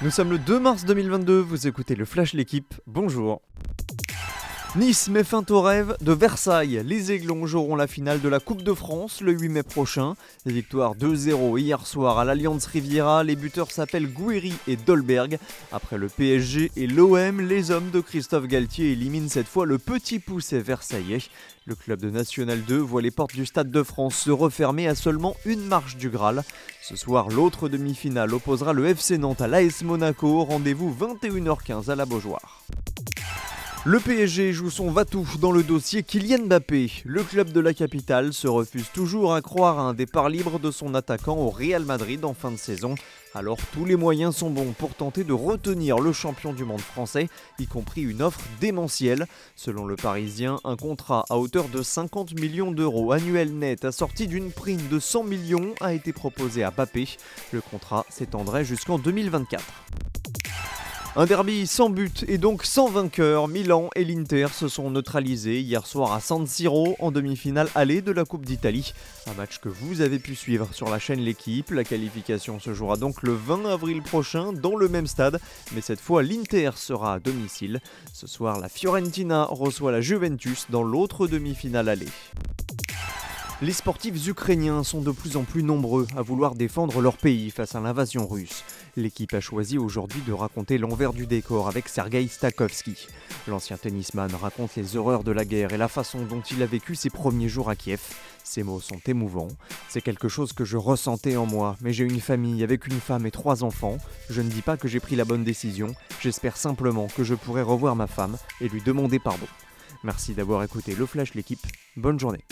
Nous sommes le 2 mars 2022, vous écoutez le Flash L'équipe, bonjour. Nice met fin au rêve de Versailles. Les Aiglons joueront la finale de la Coupe de France le 8 mai prochain. Victoire 2-0 hier soir à l'Alliance Riviera. Les buteurs s'appellent Gouiri et Dolberg. Après le PSG et l'OM, les hommes de Christophe Galtier éliminent cette fois le petit poussé versaillais. Le club de National 2 voit les portes du Stade de France se refermer à seulement une marche du Graal. Ce soir, l'autre demi-finale opposera le FC Nantes à l'AS Monaco. Rendez-vous 21h15 à la Beaujoire. Le PSG joue son Vatou dans le dossier Kylian Mbappé. Le club de la capitale se refuse toujours à croire à un départ libre de son attaquant au Real Madrid en fin de saison. Alors tous les moyens sont bons pour tenter de retenir le champion du monde français, y compris une offre démentielle. Selon le Parisien, un contrat à hauteur de 50 millions d'euros annuels net assorti d'une prime de 100 millions a été proposé à Mbappé. Le contrat s'étendrait jusqu'en 2024. Un derby sans but et donc sans vainqueur. Milan et l'Inter se sont neutralisés hier soir à San Siro en demi-finale allée de la Coupe d'Italie. Un match que vous avez pu suivre sur la chaîne L'équipe. La qualification se jouera donc le 20 avril prochain dans le même stade, mais cette fois l'Inter sera à domicile. Ce soir, la Fiorentina reçoit la Juventus dans l'autre demi-finale allée. Les sportifs ukrainiens sont de plus en plus nombreux à vouloir défendre leur pays face à l'invasion russe. L'équipe a choisi aujourd'hui de raconter l'envers du décor avec Sergei Stakovski. L'ancien tennisman raconte les horreurs de la guerre et la façon dont il a vécu ses premiers jours à Kiev. Ces mots sont émouvants. C'est quelque chose que je ressentais en moi, mais j'ai une famille avec une femme et trois enfants. Je ne dis pas que j'ai pris la bonne décision, j'espère simplement que je pourrai revoir ma femme et lui demander pardon. Merci d'avoir écouté le Flash l'équipe. Bonne journée.